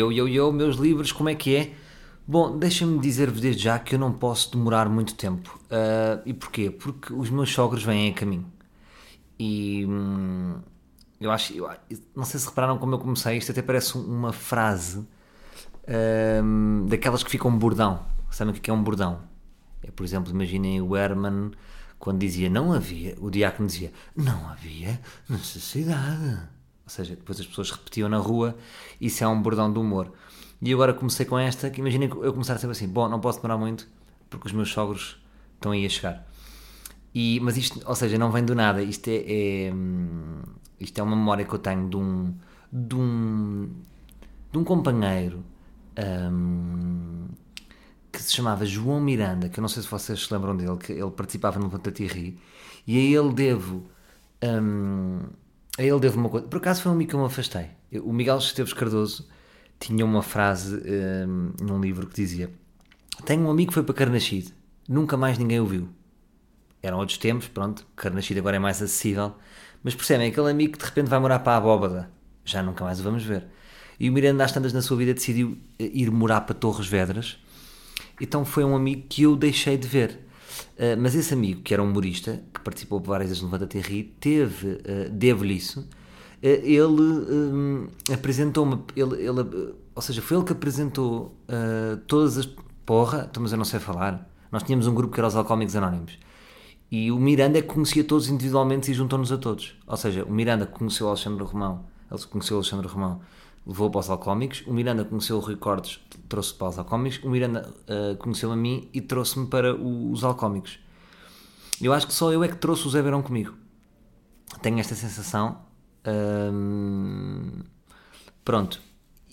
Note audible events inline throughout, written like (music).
Yo, yo, yo, meus livros, como é que é? Bom, deixem-me dizer-vos desde já que eu não posso demorar muito tempo. Uh, e porquê? Porque os meus sogros vêm a caminho. E hum, eu acho. Eu, não sei se repararam como eu comecei, isto até parece uma frase hum, daquelas que ficam um bordão. Sabem o que é um bordão? É, por exemplo, imaginem o Herman quando dizia não havia, o diácono dizia não havia necessidade. Ou seja, depois as pessoas repetiam na rua, isso é um bordão de humor. E agora comecei com esta, que imaginem eu começar a assim, bom, não posso demorar muito, porque os meus sogros estão aí a chegar. E, mas isto, ou seja, não vem do nada, isto é, é isto é uma memória que eu tenho de um, de um, de um companheiro um, que se chamava João Miranda, que eu não sei se vocês se lembram dele, que ele participava no Ri e a ele devo um, a ele devo uma coisa. Por acaso foi um amigo que eu me afastei. O Miguel Esteves Cardoso tinha uma frase um, num livro que dizia: Tenho um amigo que foi para Carnachide, nunca mais ninguém o viu. Eram outros tempos, pronto, Carnachide agora é mais acessível, mas percebem, aquele amigo que de repente vai morar para a Abóbada, já nunca mais o vamos ver. E o Miranda, às tantas na sua vida, decidiu eh, ir morar para Torres Vedras, então foi um amigo que eu deixei de ver. Uh, mas esse amigo, que era um humorista, que participou várias vezes no Levanta Ri, teve, uh, devo-lhe isso, ele um, apresentou-me, ele, ele, ou seja, foi ele que apresentou todas as. Porra, então, mas eu não sei falar. Nós tínhamos um grupo que era os Alcoólicos Anónimos. E o Miranda é que conhecia todos individualmente e juntou-nos a todos. Ou seja, o Miranda conheceu o Alexandre Romão, ele conheceu o Alexandre Romão, levou para os Alcoólicos. O Miranda conheceu o Rui Cortes, trouxe para os alcoómicos, o Miranda uh, conheceu a mim e trouxe-me para o, os alcoómicos. Eu acho que só eu é que trouxe o Zé Verão comigo. Tenho esta sensação. Um, pronto.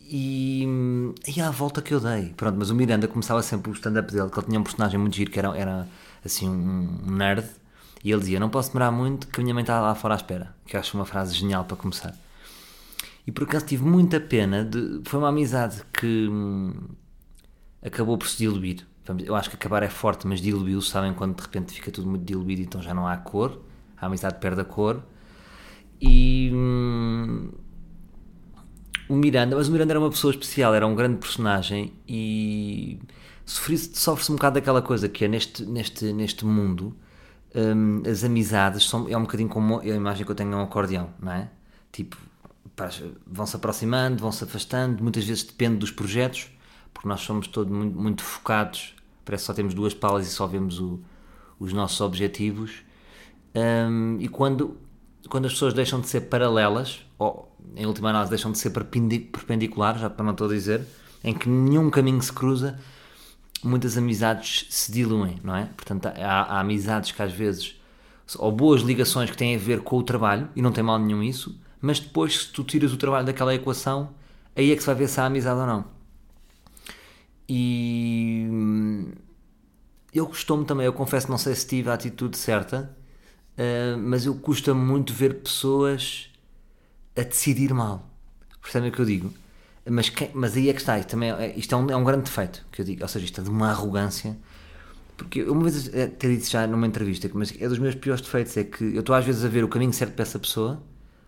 E, e à volta que eu dei. Pronto, mas o Miranda começava sempre o stand-up dele, que ele tinha um personagem muito giro, que era, era assim um nerd. E ele dizia: Não posso demorar muito, que a minha mãe está lá fora à espera. Que eu acho uma frase genial para começar. E por acaso tive muita pena. De, foi uma amizade que hum, acabou por se diluir. Eu acho que acabar é forte, mas diluiu sabem quando de repente fica tudo muito diluído, então já não há cor. A amizade perde a cor. E. Hum, o Miranda, mas o Miranda era uma pessoa especial, era um grande personagem e sofre-se um bocado daquela coisa que é neste, neste, neste mundo hum, as amizades são, é um bocadinho como a imagem que eu tenho é um acordeão, não é? Tipo, vão se aproximando, vão se afastando, muitas vezes depende dos projetos, porque nós somos todos muito, muito focados, parece que só temos duas palas e só vemos o, os nossos objetivos. Um, e quando, quando as pessoas deixam de ser paralelas, ou em última análise deixam de ser perpendiculares, já para não estou a dizer, em que nenhum caminho se cruza, muitas amizades se diluem, não é? Portanto, há, há amizades que às vezes, ou boas ligações que têm a ver com o trabalho, e não tem mal nenhum isso, mas depois, se tu tiras o trabalho daquela equação, aí é que se vai ver se há amizade ou não. E eu costumo também, eu confesso, não sei se tive a atitude certa, uh, mas eu custa-me muito ver pessoas a decidir mal. Percebem o que eu digo? Mas, quem, mas aí é que está, também é, isto é um, é um grande defeito que eu digo, ou seja, isto é de uma arrogância. Porque eu uma vez ter dito já numa entrevista, mas é dos meus piores defeitos, é que eu estou às vezes a ver o caminho certo para essa pessoa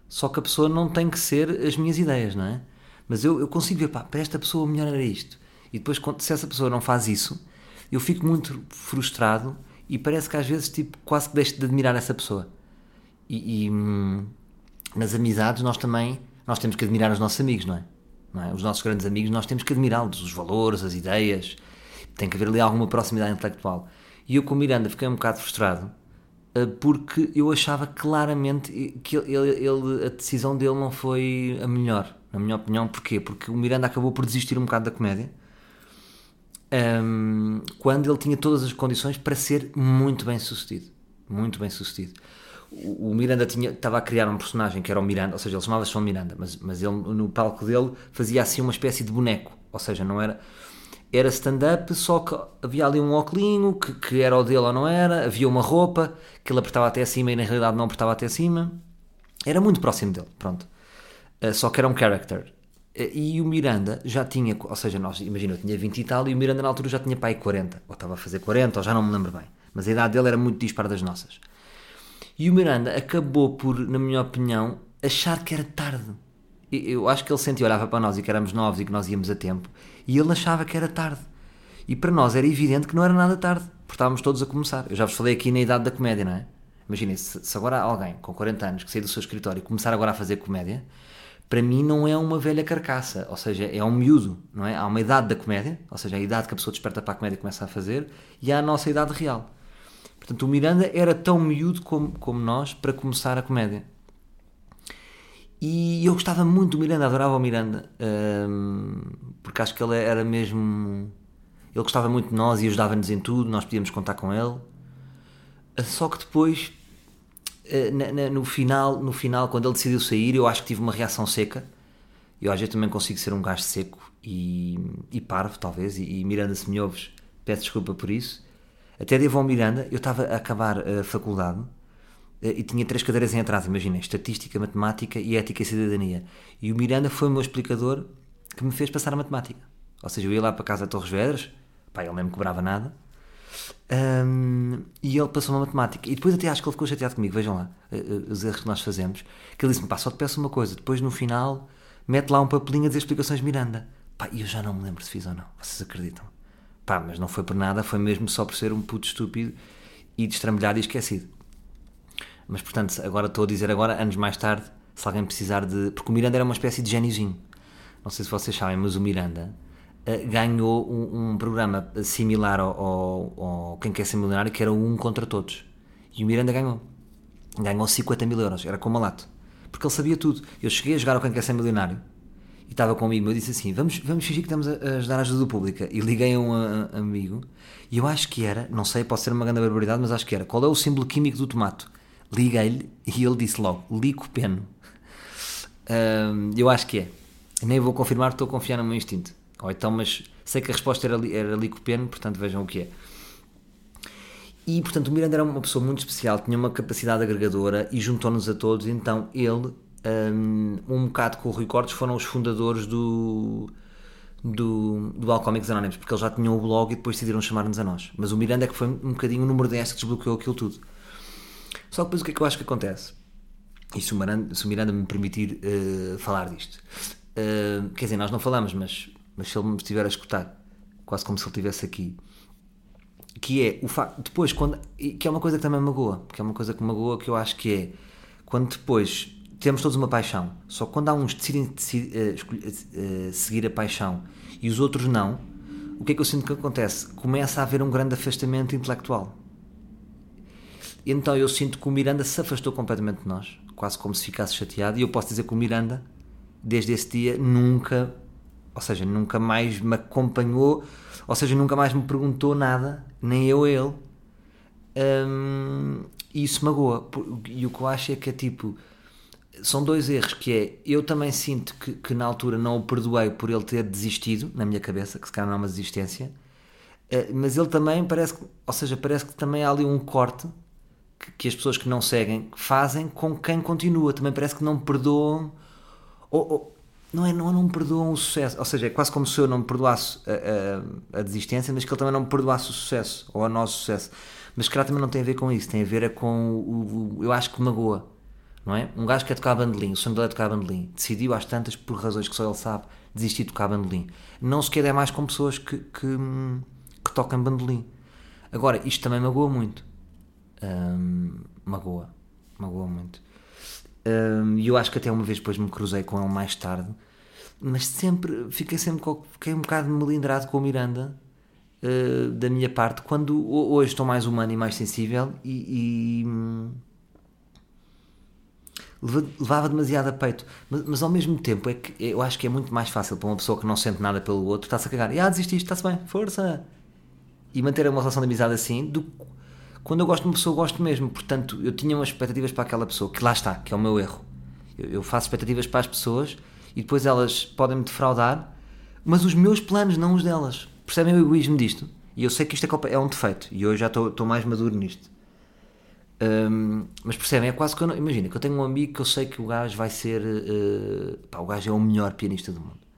só que a pessoa não tem que ser as minhas ideias, não é? Mas eu, eu consigo ver, pá, para esta pessoa melhor era isto. E depois, se essa pessoa não faz isso, eu fico muito frustrado e parece que às vezes, tipo, quase que deixo de admirar essa pessoa. E, e hum, nas amizades, nós também nós temos que admirar os nossos amigos, não é? Não é? Os nossos grandes amigos, nós temos que admirá-los, os valores, as ideias. Tem que haver ali alguma proximidade intelectual. E eu, com o Miranda, fiquei um bocado frustrado eh, porque eu achava claramente que ele, ele, a decisão dele não foi a melhor, na minha opinião. Porquê? Porque o Miranda acabou por desistir um bocado da comédia um, quando ele tinha todas as condições para ser muito bem sucedido. Muito bem sucedido. O, o Miranda tinha, estava a criar um personagem que era o Miranda, ou seja, ele chamava-se Miranda, mas, mas ele no palco dele fazia assim uma espécie de boneco, ou seja, não era era stand-up, só que havia ali um óculinho que, que era o dele ou não era, havia uma roupa que ele apertava até acima e na realidade não apertava até acima. Era muito próximo dele, pronto. Uh, só que era um character. Uh, e o Miranda já tinha, ou seja, nós, imagina, eu tinha 20 e tal, e o Miranda na altura já tinha pai 40, ou estava a fazer 40, ou já não me lembro bem. Mas a idade dele era muito dispara das nossas. E o Miranda acabou por, na minha opinião, achar que era tarde. Eu acho que ele sentia, olhava para nós e que éramos novos e que nós íamos a tempo, e ele achava que era tarde. E para nós era evidente que não era nada tarde, porque estávamos todos a começar. Eu já vos falei aqui na idade da comédia, não é? Imaginem, se, se agora alguém com 40 anos que sair do seu escritório e começar agora a fazer comédia, para mim não é uma velha carcaça, ou seja, é um miúdo, não é? Há uma idade da comédia, ou seja, a idade que a pessoa desperta para a comédia e começa a fazer, e há a nossa idade real. Portanto, o Miranda era tão miúdo como, como nós para começar a comédia. E eu gostava muito do Miranda, adorava o Miranda, um, porque acho que ele era mesmo. Ele gostava muito de nós e ajudava-nos em tudo, nós podíamos contar com ele. Só que depois, na, na, no, final, no final, quando ele decidiu sair, eu acho que tive uma reação seca. Eu às vezes também consigo ser um gajo seco e, e parvo, talvez, e, e Miranda, se me ouves, peço desculpa por isso. Até devo ao Miranda, eu estava a acabar a faculdade eh, e tinha três cadeiras em atraso, imaginem, Estatística, Matemática e Ética e Cidadania. E o Miranda foi o meu explicador que me fez passar a Matemática. Ou seja, eu ia lá para casa de Torres Vedras, pá, ele nem me cobrava nada, um, e ele passou uma Matemática. E depois até acho que ele ficou chateado comigo, vejam lá, eh, eh, os erros que nós fazemos, que ele disse-me, pá, só te peço uma coisa, depois no final, mete lá um papelinho a dizer explicações Miranda. Pá, e eu já não me lembro se fiz ou não, vocês acreditam? Pá, mas não foi por nada, foi mesmo só por ser um puto estúpido e destrambelhado e esquecido. Mas portanto, agora estou a dizer agora, anos mais tarde, se alguém precisar de. Porque o Miranda era uma espécie de gêniozinho. Não sei se vocês sabem, mas o Miranda ganhou um, um, programa similar ao, ao, ao, Quem Quer Ser Milionário, que era um contra todos. E o Miranda ganhou. Ganhou 50 mil euros, era com malato. Porque ele sabia tudo. Eu cheguei a jogar ao Quem Quer Ser Milionário e estava comigo. Eu disse assim: vamos, vamos fingir que estamos a, a ajudar a ajuda pública. E liguei a um a, amigo e eu acho que era, não sei, pode ser uma grande barbaridade, mas acho que era. Qual é o símbolo químico do tomate? Liguei-lhe e ele disse logo: licopeno. Um, eu acho que é. Nem vou confirmar, estou a confiar no meu instinto. Ou então, mas sei que a resposta era, era licopeno, portanto vejam o que é. E portanto o Miranda era uma pessoa muito especial, tinha uma capacidade agregadora e juntou-nos a todos. Então ele, um, um bocado com o Rui Cortes, foram os fundadores do, do, do Alcomics Anónimos, porque eles já tinham o blog e depois decidiram chamar-nos a nós. Mas o Miranda é que foi um bocadinho o número 10 que desbloqueou aquilo tudo. Só que depois o que é que eu acho que acontece? E se o Miranda, se o Miranda me permitir uh, falar disto. Uh, quer dizer, nós não falamos, mas, mas se ele me estiver a escutar, quase como se ele estivesse aqui, que é o facto, depois, quando, que é uma coisa que também magoa, que é uma coisa que magoa, que eu acho que é, quando depois temos todos uma paixão, só quando há uns decidem, uh, seguir a paixão e os outros não, o que é que eu sinto que acontece? Começa a haver um grande afastamento intelectual. Então eu sinto que o Miranda se afastou completamente de nós, quase como se ficasse chateado, e eu posso dizer que o Miranda, desde esse dia, nunca, ou seja, nunca mais me acompanhou, ou seja, nunca mais me perguntou nada, nem eu a ele. Hum, e isso magoa. E o que eu acho é que é tipo. São dois erros, que é, eu também sinto que, que na altura não o perdoei por ele ter desistido, na minha cabeça, que se calhar não é uma desistência, eh, mas ele também parece que, ou seja, parece que também há ali um corte que, que, as pessoas que não seguem fazem com quem continua. Também parece que não perdoam. Ou, ou, não é não, não perdoam o sucesso. Ou seja, é quase como se eu não me perdoasse a, a, a, desistência, mas que ele também não me perdoasse o sucesso ou o nosso sucesso. Mas que também não tem a ver com isso. Tem a ver é com o, o, Eu acho que magoa. Não é? Um gajo que é tocar bandolim, o sonho dele é tocar bandolim, decidiu às tantas, por razões que só ele sabe, desistir de tocar bandolim. Não se quer é mais com pessoas que, que, que tocam bandolim. Agora, isto também magoa muito magoa, magoa muito. E eu acho que até uma vez depois me cruzei com ele mais tarde, mas sempre, fiquei sempre fiquei um bocado melindrado com o Miranda, uh, da minha parte, quando hoje estou mais humano e mais sensível e, e hum, levava demasiado a peito, mas, mas, ao mesmo tempo é que eu acho que é muito mais fácil para uma pessoa que não sente nada pelo outro, está-se a cagar, ah, desististe, está-se bem, força, e manter uma relação de amizade assim, do quando eu gosto de uma pessoa, gosto mesmo. Portanto, eu tinha umas expectativas para aquela pessoa, que lá está, que é o meu erro. Eu, eu faço expectativas para as pessoas e depois elas podem me defraudar, mas os meus planos, não os delas. Percebem o egoísmo disto? E eu sei que isto é, é um defeito, e hoje já estou mais maduro nisto. Um, mas percebem, é quase que eu não, imagina que eu tenho um amigo que eu sei que o gajo vai ser uh, pá, o gajo é o melhor pianista do mundo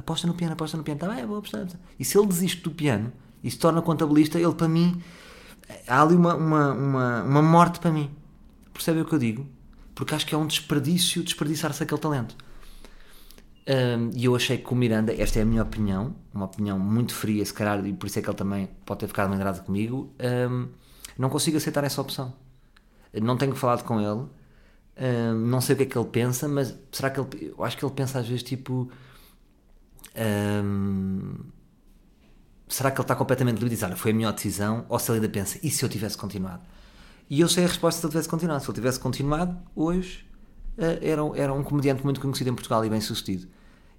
aposta no piano, aposta no piano, tá bem, vou apostar e se ele desiste do piano e se torna contabilista, ele para mim há ali uma, uma, uma, uma morte para mim percebem o que eu digo? porque acho que é um desperdício desperdiçar-se aquele talento um, e eu achei que o Miranda, esta é a minha opinião uma opinião muito fria, se calhar e por isso é que ele também pode ter ficado mandrado comigo um, não consigo aceitar essa opção não tenho falado com ele, uh, não sei o que é que ele pensa, mas será que ele. Eu acho que ele pensa às vezes tipo. Um, será que ele está completamente livre e diz: Olha, foi a melhor decisão? Ou se ele ainda pensa: E se eu tivesse continuado? E eu sei a resposta se ele tivesse continuado. Se ele tivesse continuado, hoje uh, era, era um comediante muito conhecido em Portugal e bem sucedido.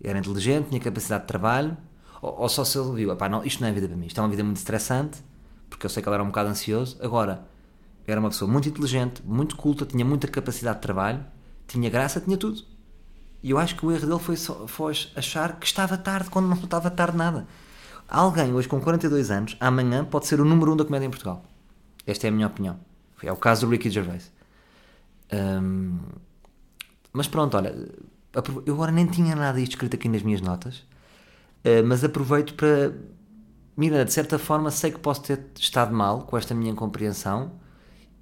Era inteligente, tinha capacidade de trabalho, ou, ou só se ele viu: não, isto não é vida para mim, isto é uma vida muito estressante, porque eu sei que ele era um bocado ansioso. Agora era uma pessoa muito inteligente, muito culta, tinha muita capacidade de trabalho, tinha graça, tinha tudo. E eu acho que o erro dele foi, só, foi achar que estava tarde quando não estava tarde nada. Alguém hoje com 42 anos, amanhã pode ser o número um da comédia em Portugal. Esta é a minha opinião. É o caso do Ricky Gervais. Um, mas pronto, olha, eu agora nem tinha nada disto escrito aqui nas minhas notas, uh, mas aproveito para. Mira, de certa forma sei que posso ter estado mal com esta minha compreensão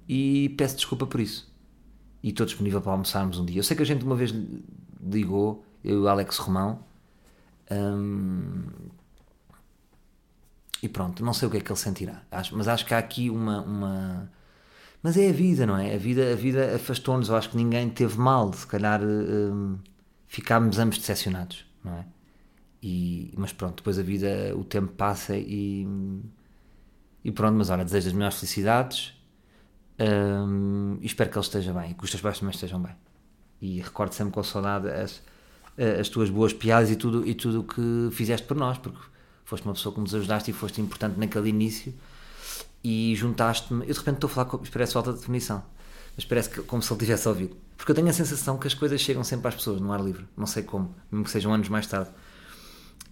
e peço desculpa por isso. E estou disponível para almoçarmos um dia. Eu sei que a gente uma vez ligou, eu e o Alex Romão, hum, e pronto, não sei o que é que ele sentirá, acho, mas acho que há aqui uma, uma. Mas é a vida, não é? A vida, a vida afastou-nos. Eu acho que ninguém teve mal, se calhar hum, ficámos ambos decepcionados, não é? E, mas pronto, depois a vida, o tempo passa e. E pronto, mas olha, desejo as melhores felicidades um, e espero que ele esteja bem e que os teus pais também estejam bem. E recordo sempre com saudade as, as tuas boas piadas e tudo e tudo o que fizeste por nós, porque foste uma pessoa que nos ajudaste e foste importante naquele início e juntaste-me. Eu de repente estou a falar, com, parece falta de definição, mas parece que, como se ele tivesse ouvido. Porque eu tenho a sensação que as coisas chegam sempre às pessoas no ar livre, não sei como, mesmo que sejam anos mais tarde.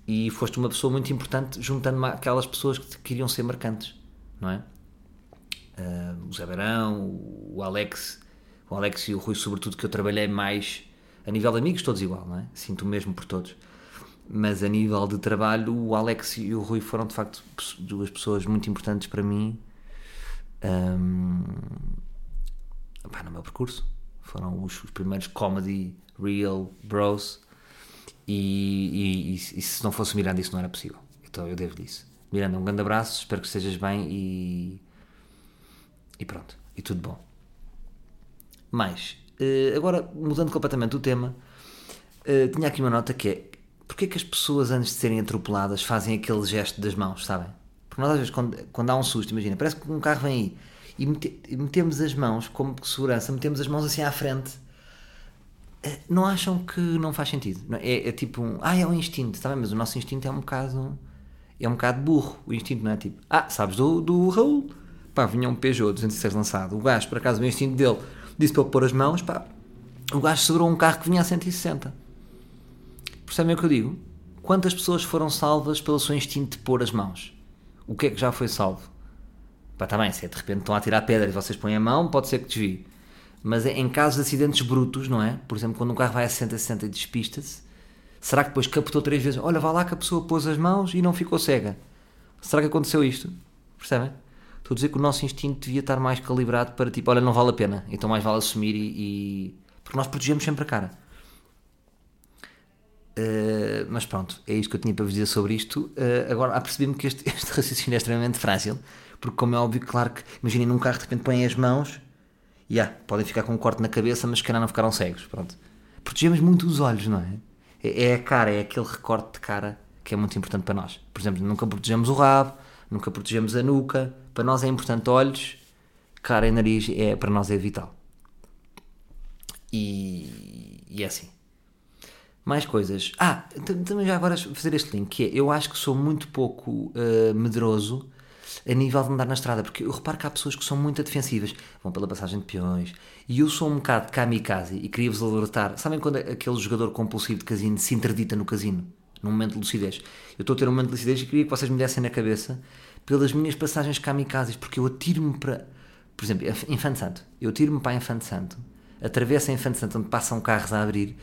E foste uma pessoa muito importante juntando-me àquelas pessoas que queriam ser marcantes, não é? uh, o Zé Barão, o Alex, o Alex e o Rui, sobretudo, que eu trabalhei mais a nível de amigos, todos igual, não é? Sinto o mesmo por todos. Mas a nível de trabalho, o Alex e o Rui foram de facto duas pessoas muito importantes para mim um, pá, no meu percurso. Foram os, os, primeiros comedy real bros. E, e, e, se não fosse o Miranda, isso não era possível. Então eu devo-lhe isso. Miranda, um grande abraço, espero que estejas bem e e pronto, e tudo bom. Mais, uh, agora mudando completamente o tema, uh, tinha aqui uma nota que é porque é que as pessoas antes de serem atropeladas fazem aquele gesto das mãos, sabem? Porque nós às vezes quando, quando há um susto, imagina, parece que um carro vem aí e, mete, e metemos as mãos, como segurança, metemos as mãos assim à frente. Uh, não acham que não faz sentido? É, é tipo um, ah, é um instinto, está bem, mas o nosso instinto é um bocado é um bocado burro. O instinto não é tipo, ah, sabes do, do Raul? pá, vinha um Peugeot 206 lançado, o gajo, por acaso, o instinto dele disse para pôr as mãos, pá, o gajo segurou um carro que vinha a 160. Percebem o que eu digo? Quantas pessoas foram salvas pelo seu instinto de pôr as mãos? O que é que já foi salvo? Pá, está bem, se é de repente estão a tirar pedra e vocês põem a mão, pode ser que desvie. Mas é em casos de acidentes brutos, não é? Por exemplo, quando um carro vai a 60, 60 e despista-se, será que depois captou três vezes? Olha, vá lá que a pessoa pôs as mãos e não ficou cega. Será que aconteceu isto? Percebem? Estou a dizer que o nosso instinto devia estar mais calibrado para tipo, olha, não vale a pena, então mais vale assumir e. e... Porque nós protegemos sempre a cara. Uh, mas pronto, é isto que eu tinha para vos dizer sobre isto. Uh, agora, apercebi-me que este, (laughs) este raciocínio é extremamente frágil, porque, como é óbvio, claro que, imaginem num carro de repente põem as mãos e yeah, podem ficar com um corte na cabeça, mas calhar não ficaram cegos. Pronto. Protegemos muito os olhos, não é? é? É a cara, é aquele recorte de cara que é muito importante para nós. Por exemplo, nunca protegemos o rabo, nunca protegemos a nuca. Para nós é importante olhos, cara e nariz, é, para nós é vital. E, e é assim. Mais coisas. Ah, também já agora fazer este link, que é, eu acho que sou muito pouco uh, medroso a nível de andar na estrada, porque eu reparo que há pessoas que são muito defensivas, vão pela passagem de peões, e eu sou um bocado kamikaze e queria-vos alertar. Sabem quando aquele jogador compulsivo de casino se interdita no casino? num momento de lucidez. Eu estou a ter um momento de lucidez e queria que vocês me dessem na cabeça pelas minhas passagens kamikazes, porque eu atiro-me para. Por exemplo, Infante Santo. Eu atiro-me para Infante Santo, atravesso a Infante Santo onde passam carros a abrir,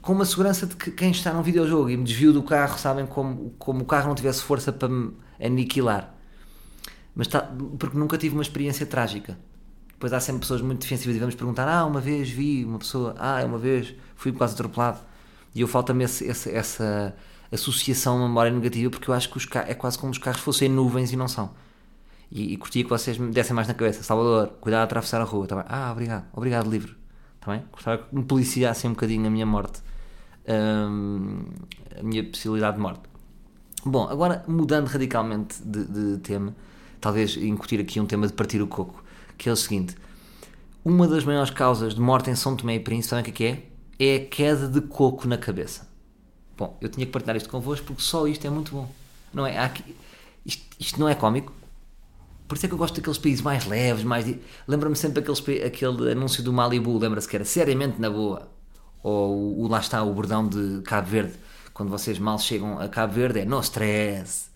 com uma segurança de que quem está num videojogo e me desvio do carro, sabem como, como o carro não tivesse força para me aniquilar. Mas tá, porque nunca tive uma experiência trágica. Depois há sempre pessoas muito defensivas e vamos perguntar: Ah, uma vez vi uma pessoa, ah, uma vez fui quase atropelado. E eu falta-me essa associação à memória negativa porque eu acho que os é quase como os carros fossem nuvens e não são. E, e curtia que vocês me dessem mais na cabeça: Salvador, cuidado a atravessar a rua. Tá? Ah, obrigado, obrigado, livre. Tá? Gostava que me policiassem um bocadinho a minha morte, hum, a minha possibilidade de morte. Bom, agora mudando radicalmente de, de tema, talvez incutir aqui um tema de partir o coco, que é o seguinte: uma das maiores causas de morte em São Tomé e Príncipe, sabem o que é? É a queda de coco na cabeça. Bom, eu tinha que partilhar isto convosco porque só isto é muito bom. Não é? Aqui, isto, isto, não é cómico. Por isso é que eu gosto daqueles países mais leves, mais. Lembra-me sempre aqueles, aquele anúncio do Malibu, lembra-se que era seriamente na boa. Ou o, lá está o bordão de Cabo Verde, quando vocês mal chegam a Cabo Verde, é no stress.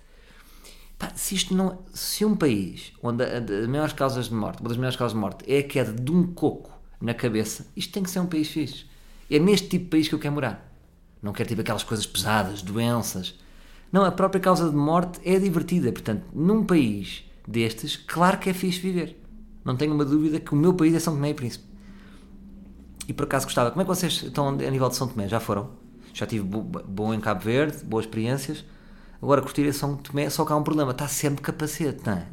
Se isto não. Se um país onde as maiores causas de morte, uma das maiores causas de morte é a queda de um coco na cabeça, isto tem que ser um país fixe. É neste tipo de país que eu quero morar. Não quero tipo aquelas coisas pesadas, doenças. Não, a própria causa de morte é divertida. Portanto, num país destes, claro que é fixe viver. Não tenho uma dúvida que o meu país é São Tomé e Príncipe. E por acaso gostava. Como é que vocês estão a nível de São Tomé? Já foram? Já tive bom em Cabo Verde, boas experiências. Agora curtir São Tomé, só que há um problema. Está sempre capacete, não é?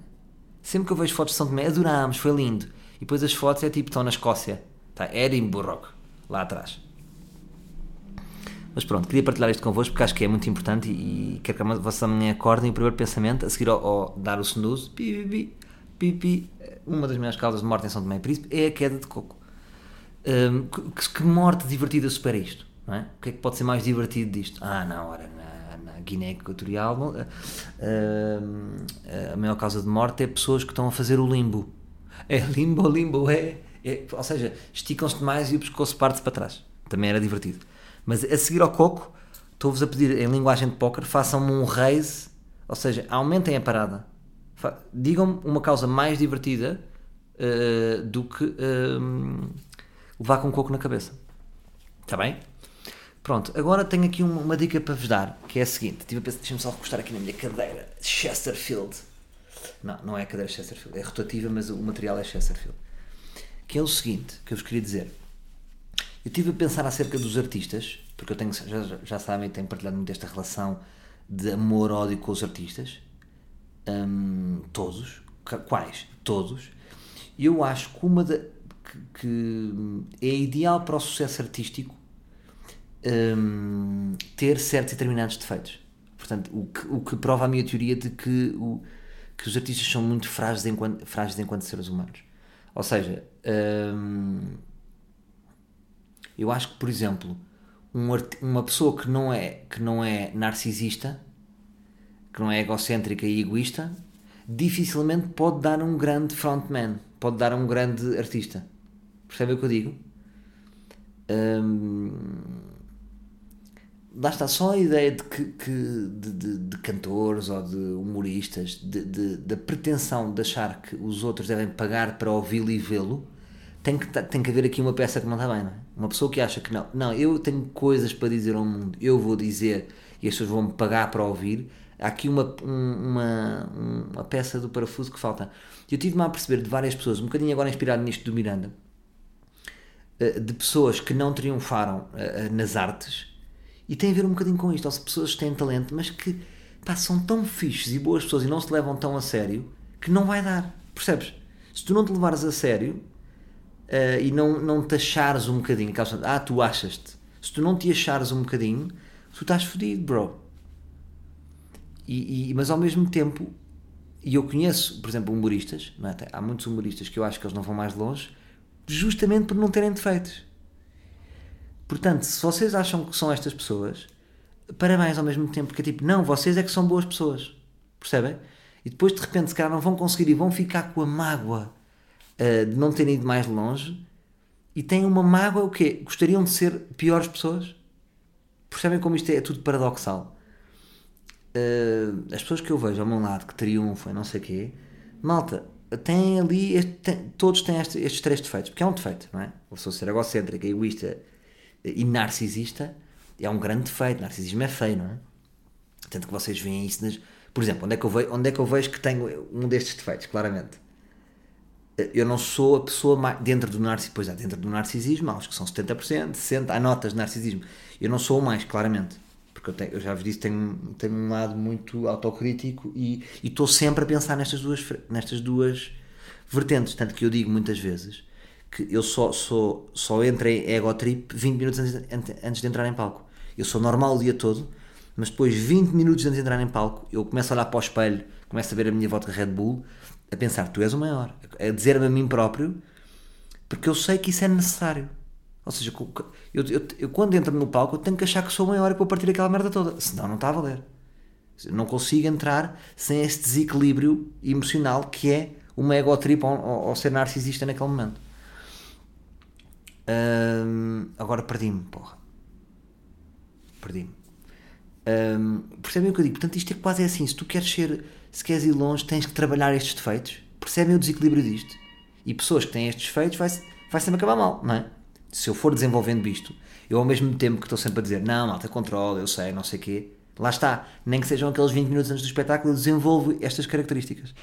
Sempre que eu vejo fotos de São Tomé, adorámos, foi lindo. E depois as fotos é tipo, estão na Escócia. Está Edinburgh, lá atrás. Mas pronto, queria partilhar isto convosco porque acho que é muito importante e, e quero que vocês amanhã acordem. O primeiro pensamento, a seguir ao, ao dar o snooze, pi, pi, pi, pi, uma das minhas causas de morte em São Tomé e Príncipe é a queda de coco. Um, que, que, morte divertida supera isto? Não é? O que é que pode ser mais divertido disto? Ah, não, ora, na, na Guiné Equatorial, uh, uh, a maior causa de morte é pessoas que estão a fazer o limbo. É limbo, limbo, é. é ou seja, esticam-se demais e o pescoço parte para trás. Também era divertido. Mas a seguir ao coco, estou-vos a pedir em linguagem de póquer, façam-me um raise, ou seja, aumentem a parada. Digam-me uma causa mais divertida uh, do que uh, levar com coco na cabeça. Está bem? Pronto, agora tenho aqui uma, uma, dica para vos dar, que é a seguinte. Tive a pensar, deixa-me só recostar aqui na minha cadeira Chesterfield. Não, não é a cadeira Chesterfield, é rotativa, mas o material é Chesterfield. Que é o seguinte, que eu vos queria dizer. Eu estive a pensar acerca dos artistas, porque eu tenho, já, já sabem, tenho partilhado muito esta relação de amor-ódio com os artistas. Um, todos. Quais? Todos. E eu acho que uma da, que, que, é ideal para o sucesso artístico um, ter certos e determinados defeitos. Portanto, o que, o que prova a minha teoria de que, o, que os artistas são muito frágeis enquanto, frágeis enquanto seres humanos. Ou seja, um, eu acho que, por exemplo, um uma pessoa que não é que não é narcisista, que não é egocêntrica e egoísta, dificilmente pode dar um grande frontman, pode dar um grande artista. Percebe o que eu digo? Hum, lá está só a ideia de que, que de, de, de, cantores ou de humoristas, da pretensão de achar que os outros devem pagar para ouvi-lo e vê-lo tem que, tem que haver aqui uma peça que não está bem, não é? Uma pessoa que acha que não, não, eu tenho coisas para dizer ao mundo, eu vou dizer e as pessoas vão me pagar para ouvir. Há aqui uma, uma, uma peça do parafuso que falta. Eu tive-me a perceber de várias pessoas, um bocadinho agora inspirado nisto do Miranda, eh, de pessoas que não triunfaram eh, eh, nas artes e tem a ver um bocadinho com isto. Ou seja, pessoas que têm talento, mas que pá, são tão fixes e boas pessoas e não se levam tão a sério que não vai dar. Percebes? Se tu não te levares a sério, uh, e não, não te achares um bocadinho. Ah, tu achas-te. Se tu não te achares um bocadinho, tu estás fodido, bro. E, e, mas ao mesmo tempo, e eu conheço, por exemplo, humoristas, é? há muitos humoristas que eu acho que eles não vão mais longe, justamente por não terem defeitos. Portanto, se vocês acham que são estas pessoas, parabéns ao mesmo tempo, porque é tipo, não, vocês é que são boas pessoas, percebem? E depois de repente, se calhar, não vão conseguir e vão ficar com a mágoa uh, de não terem ido mais longe e têm uma mágoa o quê? Gostariam de ser piores pessoas? percebem como isto é, é tudo paradoxal? Uh, as pessoas que eu vejo ao meu lado que triunfam não sei o quê, malta, têm ali, este, todos têm este, estes três defeitos, porque é um defeito, não é? A pessoa ser egocêntrica, egoísta e narcisista é um grande defeito. Narcisismo é feio, não é? Tanto que vocês veem isso nas. Por exemplo, onde é que eu vejo, onde é que eu vejo que tenho um destes defeitos, claramente? Eu não sou a pessoa mais. Dentro do narcisismo, pois é, dentro do narcisismo, acho que são 70%, 60%, há notas de narcisismo. Eu não sou o mais, claramente. Porque eu, tenho, eu já vos disse, tenho, tenho um lado muito autocrítico e estou sempre a pensar nestas duas, nestas duas vertentes. Tanto que eu digo muitas vezes que eu só, só, só entro em ego trip 20 minutos antes, antes de entrar em palco. Eu sou normal o dia todo, mas depois, 20 minutos antes de entrar em palco, eu começo a olhar para o espelho, começo a ver a minha volta Red Bull, a pensar, tu és o maior, a dizer-me a mim próprio, porque eu sei que isso é necessário. Ou seja, eu, eu, eu, quando entro no palco, eu tenho que achar que sou o maior e vou partir aquela merda toda, senão não está a valer. Não consigo entrar sem este desequilíbrio emocional que é uma ego trip ou, ou, ou ser narcisista naquele momento. agora perdi-me, porra. Perdi-me. Um, percebem o que eu digo? Portanto, isto é quase assim. Se tu queres ser, se queres ir longe, tens que trabalhar estes defeitos. Percebem o desequilíbrio disto? E pessoas que têm estes defeitos vai, vai sempre acabar mal, não é? Se eu for desenvolvendo isto, eu ao mesmo tempo que estou sempre a dizer, não, malta, controle, eu sei, não sei o quê, lá está. Nem que sejam aqueles 20 minutos antes do espetáculo, eu desenvolvo estas características.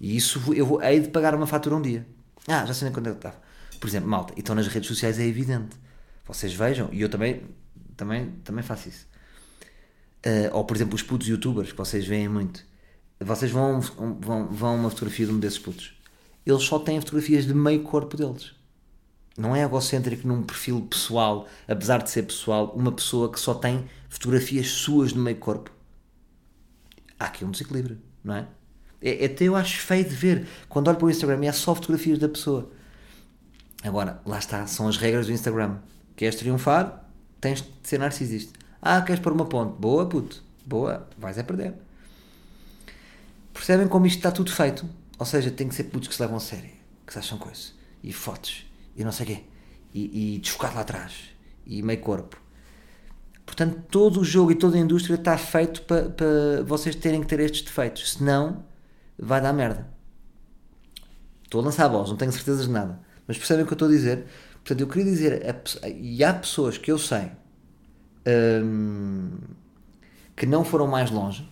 E isso eu vou, hei de pagar uma fatura um dia. Ah, já sei quando é que estava. Por exemplo, malta, e estão nas redes sociais, é evidente. Vocês vejam, e eu também, também, também faço isso Uh, ou por exemplo os putos youtubers que vocês veem muito. Vocês vão, vão, vão uma fotografia de um desses putos. Eles só têm fotografias de meio corpo deles. Não é egocêntrico num perfil pessoal, apesar de ser pessoal, uma pessoa que só tem fotografias suas de meio corpo. Há aqui um desequilíbrio, não é? é? Até eu acho feio de ver. Quando olho para o Instagram é só fotografias da pessoa. Agora, lá está, são as regras do Instagram. Queres triunfar? Tens de ser narcisista. Ah, queres pôr uma ponte? Boa, puto. Boa. Vais a perder. Percebem como isto está tudo feito? Ou seja, tem que ser putos que se levam a sério. Que se acham coisas. E fotos. E não sei o quê. E, e desfocar lá atrás. E meio corpo. Portanto, todo o jogo e toda a indústria está feito para, para vocês terem que ter estes defeitos. Senão, vai dar merda. Estou a lançar a voz, não tenho certezas de nada. Mas percebem o que eu estou a dizer? Portanto, eu queria dizer, e há pessoas que eu sei um, que não foram mais longe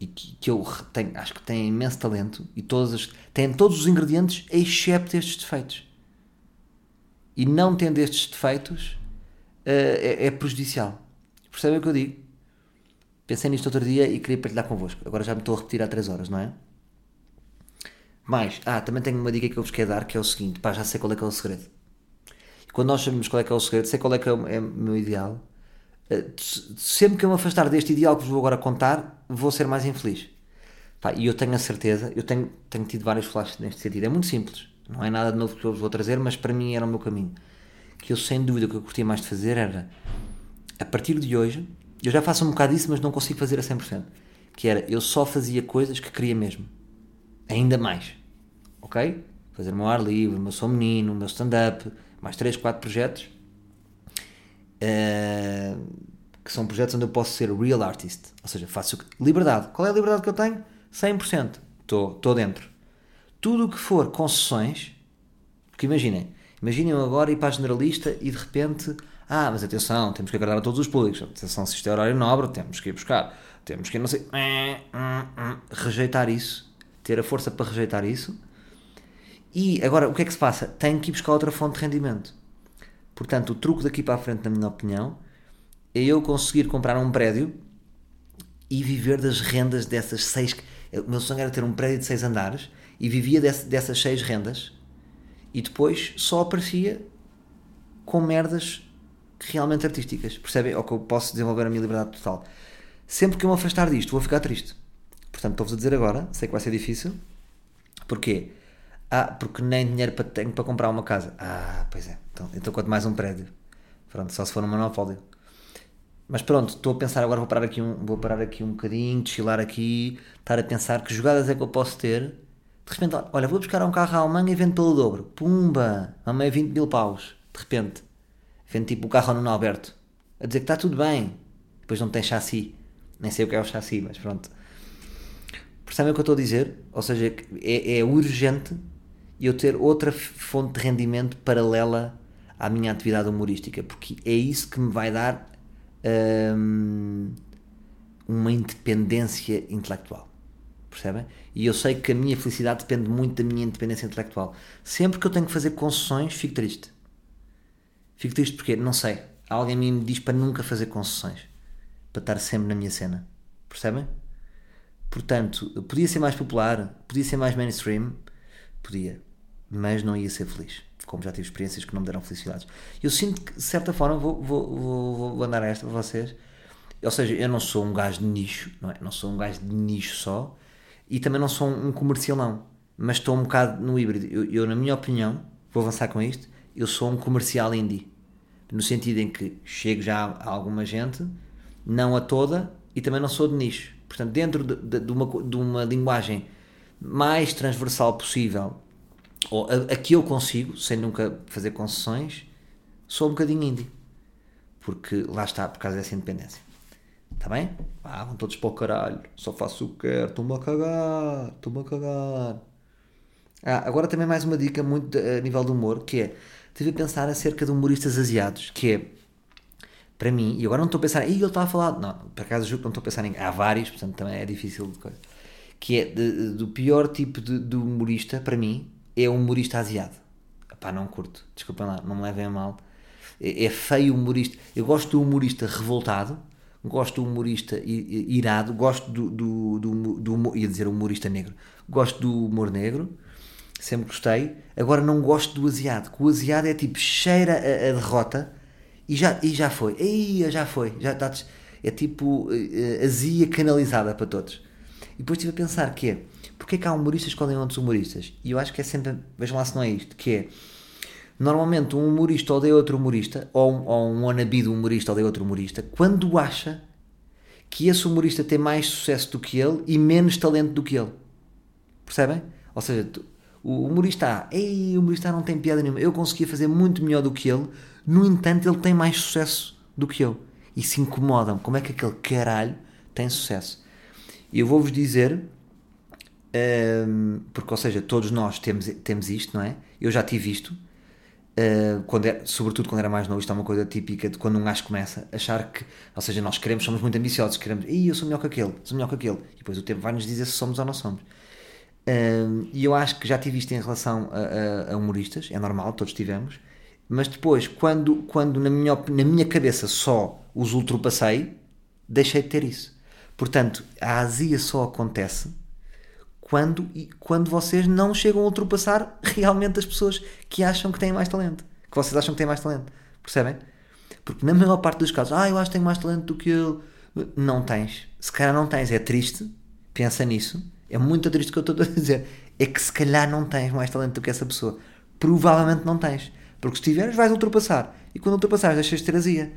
e que, que eu tenho, acho que têm imenso talento e todas as, têm todos os ingredientes excepto estes defeitos. E não tendo estes defeitos uh, é, é, prejudicial. Percebem o que eu digo? Pensei nisto outro dia e queria partilhar convosco. Agora já me estou a repetir há 3 horas, não é? Mais, ah, também tenho uma dica que eu vos quero dar que é o seguinte: pá, já sei qual é que é o segredo. Quando nós sabemos qual é que é o segredo, sei qual é que é o, é meu ideal sempre que eu me afastar deste ideal que vos vou agora contar, vou ser mais infeliz. e eu tenho a certeza, eu tenho, tenho tido vários flashes neste sentido. É muito simples, não é nada de novo que eu vos vou trazer, mas para mim era o meu caminho. Que eu, sem dúvida, o que eu curtia mais de fazer era, a partir de hoje, eu já faço um bocado isso, mas não consigo fazer a 100%. Que era, eu só fazia coisas que queria mesmo. Ainda mais. Ok? Fazer o meu ar livre, o meu som menino, o meu stand-up, mais 3, 4 projetos Uh, que são projetos onde eu posso ser real artist, ou seja, faço liberdade. Qual é a liberdade que eu tenho? 100%. Estou dentro. Tudo o que for concessões, porque imaginem, imaginem agora ir para a generalista e de repente, ah, mas atenção, temos que agradar a todos os públicos. Atenção, se isto é horário nobre, temos que ir buscar. Temos que ir, não sei, rejeitar isso, ter a força para rejeitar isso. E agora, o que é que se passa? Tenho que ir buscar outra fonte de rendimento. Portanto, o truque daqui para a frente, na minha opinião, é eu conseguir comprar um prédio e viver das rendas dessas seis. O meu sonho era ter um prédio de seis andares e vivia desse, dessas seis rendas e depois só aparecia com merdas realmente artísticas. Percebem? Ou que eu posso desenvolver a minha liberdade total. Sempre que eu me afastar disto, vou ficar triste. Portanto, estou-vos a dizer agora, sei que vai ser difícil. Porquê? Ah, porque nem dinheiro para, tenho para comprar uma casa. Ah, pois é. Então, então quanto mais um prédio. Pronto, só se for um monopólio. Mas pronto, estou a pensar agora, vou parar aqui um, vou parar aqui um bocadinho, desfilar aqui, estar a pensar que jogadas é que eu posso ter. De repente, olha, vou buscar um carro à Alemanha e vendo pelo dobro. Pumba! A meio 20 mil paus. De repente. Vendo tipo o carro ao Nuno Alberto. a dizer que está tudo bem. Depois não tem chassi. Nem sei o que é o chassi, mas pronto. Percebem o que eu estou a dizer? Ou seja, é, é urgente eu ter outra fonte de rendimento paralela à minha atividade humorística, porque é isso que me vai dar hum, uma independência intelectual. Percebem? E eu sei que a minha felicidade depende muito da minha independência intelectual. Sempre que eu tenho que fazer concessões, fico triste. Fico triste porque, não sei, alguém me diz para nunca fazer concessões. Para estar sempre na minha cena. Percebem? Portanto, podia ser mais popular, podia ser mais mainstream, podia, mas não ia ser feliz. Como já tive experiências que não me deram felicidades. Eu sinto que, de certa forma, vou, vou, vou, vou mandar esta para vocês. Ou seja, eu não sou um gajo de nicho, não é? Não sou um gajo de nicho só e também não sou um comercialão, mas estou um bocado no híbrido. Eu, eu, na minha opinião, vou avançar com isto, eu sou um comercial indie. No sentido em que chego já a alguma gente, não a toda, e também não sou de nicho. Portanto, dentro de, de, de, uma, de uma linguagem mais transversal possível, ou a, a, que eu consigo, sem nunca fazer concessões, sou um bocadinho indie. Porque lá está, por causa dessa independência. Está bem? Ah, vão todos para o caralho. Só faço o que quero. Estou-me a cagar. Estou-me a cagar. Ah, agora também mais uma dica muito a nível do humor, que é, tive a pensar acerca de humoristas asiados, que é, para mim, e agora não estou a pensar, e ele está a falar, não, por acaso juro que não estou a pensar em, há vários, portanto também é difícil de coisa, que é, de, do pior tipo de, de, humorista, para mim, é o humorista asiado. Pá, não curto, desculpem lá, não me levem a mal. É, é feio humorista, eu gosto do humorista revoltado, gosto do humorista irado, gosto do, do, do, do ia dizer humorista negro, gosto do humor negro, sempre gostei, agora não gosto do asiático, o asiático é tipo, cheira a, a, derrota e já, e já foi, Ei, já foi, já está, é tipo uh, azia canalizada para todos. E depois estive a pensar que é, porque é que há humoristas que odeiam outros humoristas? E eu acho que é sempre, vejam lá se não é isto, que é, Normalmente um humorista odeia outro humorista, ou um, ou um wannabe do humorista odeia outro humorista, quando acha que esse humorista tem mais sucesso do que ele e menos talento do que ele. Percebem? Ou seja, o humorista A, ei, o humorista A não tem piada nenhuma, eu conseguia fazer muito melhor do que ele, no entanto ele tem mais sucesso do que eu. E se incomodam, como é que aquele caralho tem sucesso? E eu vou-vos dizer, um, porque, ou seja, todos nós temos, temos isto, não é? Eu já tive isto, Uh, quando é, sobretudo quando era mais novo, isto é uma coisa típica de quando um gajo começa a achar que, ou seja, nós queremos, somos muito ambiciosos, queremos, e eu sou melhor que aquele, sou melhor que aquele, e depois o tempo vai nos dizer se somos ou não somos. Uh, e eu acho que já tive isto em relação a, a, a, humoristas, é normal, todos tivemos, mas depois, quando, quando na, minha, na minha cabeça só os ultrapassei, deixei de ter isso. Portanto, a azia só acontece quando, quando vocês não chegam a ultrapassar realmente as pessoas que acham que têm mais talento. Que vocês acham que têm mais talento. Percebem? Porque na maior parte dos casos, ah, eu acho que tenho mais talento do que ele. Não tens. Se calhar não tens. É triste. Pensa nisso. É muito triste o que eu estou a dizer. É que se calhar não tens mais talento do que essa pessoa. Provavelmente não tens. Porque se tiveres, vais ultrapassar. E quando ultrapassares, deixas de ter azia.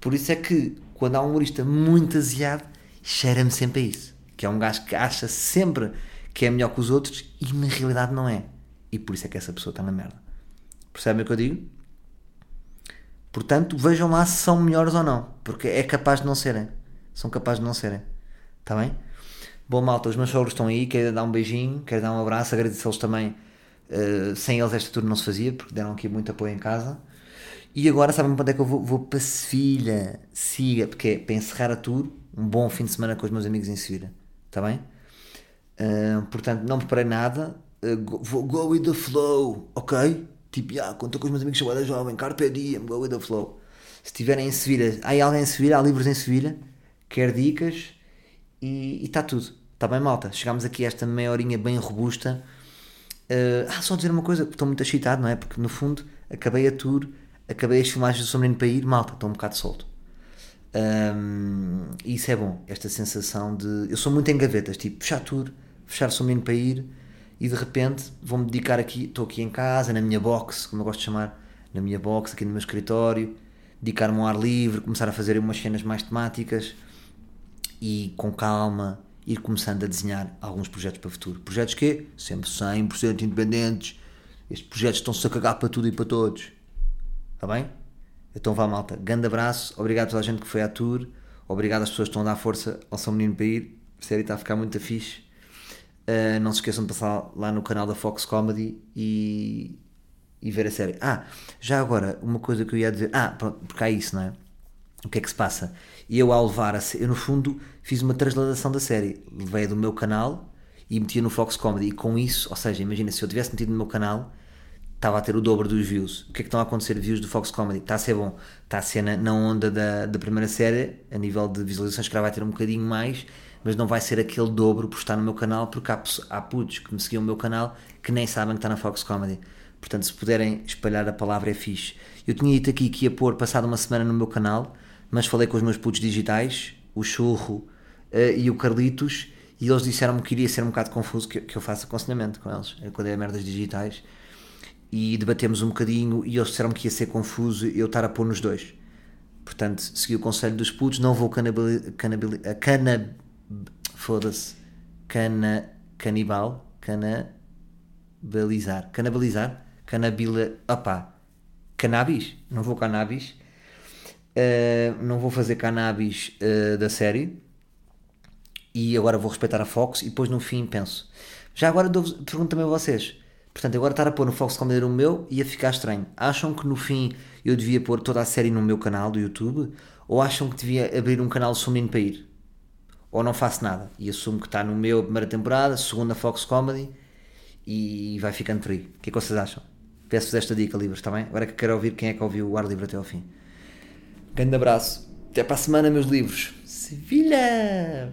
Por isso é que, quando há um humorista muito aziado, cheira-me sempre a isso. Que é um gajo que acha sempre que é melhor que os outros e na realidade não é. E por isso é que essa pessoa está na merda. Percebem o que eu digo? Portanto, vejam lá se são melhores ou não, porque é capaz de não serem. São capazes de não serem. Está bem? Bom, malta, os meus sogros estão aí, quero dar um beijinho, quero dar um abraço, agradecer-los também. Uh, sem eles esta tour não se fazia, porque deram aqui muito apoio em casa. E agora sabem para onde é que eu vou? Vou para Sevilha. Siga, porque é para encerrar a tour, um bom fim de semana com os meus amigos em Sevilha. Está bem? Uh, portanto, não preparei nada. Uh, go, go with the flow, ok? Tipo, yeah, estou com os meus amigos chamados jovem, carpe diem, go with the flow. Se estiverem em Sevilha, há alguém em Sevilha, há livros em Sevilha, quer dicas e está tudo. Está bem, malta? Chegámos aqui a esta meia horinha bem robusta. Uh, ah, só dizer uma coisa, estou muito excitado, não é? Porque no fundo acabei a tour, acabei as filmagens do Sou Menino para ir, malta, estou um bocado solto. Um, e isso é bom, esta sensação de. Eu sou muito em gavetas, tipo, fechar tour, fechar o menino para ir e de repente vou-me dedicar aqui, estou aqui em casa, na minha box, como eu gosto de chamar, na minha box, aqui no meu escritório, dedicar-me ao ar livre, começar a fazer umas cenas mais temáticas e com calma ir começando a desenhar alguns projetos para o futuro. Projetos que sempre 100% independentes. Estes projetos estão-se a cagar para tudo e para todos. Está bem? Então vá malta, grande abraço, obrigado a toda a gente que foi à tour, obrigado às pessoas que estão a dar força ao São Menino para ir, a série está a ficar muito fixe. Uh, não se esqueçam de passar lá no canal da Fox Comedy e, e ver a série. Ah, já agora, uma coisa que eu ia dizer. Ah, pronto, porque há isso, não é? O que é que se passa? Eu, ao levar a série, eu no fundo fiz uma transladação da série. Levei do meu canal e metia no Fox Comedy. E com isso, ou seja, imagina se eu tivesse metido no meu canal, estava a ter o dobro dos views. O que é que estão a acontecer views do Fox Comedy? Está a ser bom. Está a ser na, na onda da, da primeira série, a nível de visualizações, que vai ter um bocadinho mais, mas não vai ser aquele dobro por estar no meu canal, porque há, há putos que me seguiam no meu canal que nem sabem que está na Fox Comedy. Portanto, se puderem espalhar a palavra é fixe. Eu tinha dito aqui que ia pôr passado uma semana no meu canal, mas falei com os meus putos digitais, o Churro uh, e o Carlitos, e eles disseram-me que iria ser um bocado confuso que, que eu faça aconselhamento com eles, quando é merdas digitais e debatemos um bocadinho e eles disseram que ia ser confuso eu estar a pôr nos dois. Portanto, segui o conselho dos putos, não vou canabili, canabili, cana, foda-se, cana, canibal, canabalizar, canabalizar, canabila, opá, cannabis, não vou cannabis, uh, não vou fazer cannabis uh, da série e agora vou respeitar a Fox e depois no fim penso, já agora pergunto também a vocês, Portanto, agora estar a pôr no Fox Comedy no meu ia ficar estranho. Acham que no fim eu devia pôr toda a série no meu canal do YouTube? Ou acham que devia abrir um canal só para ir? Ou não faço nada e assumo que está no meu primeira temporada, segunda Fox Comedy e vai ficando por aí. O que é que vocês acham? Peço-vos esta dica, livros, está bem? Agora que quero ouvir quem é que ouviu o ar livre até ao fim. Grande abraço. Até para a semana, meus livros. Sevilha!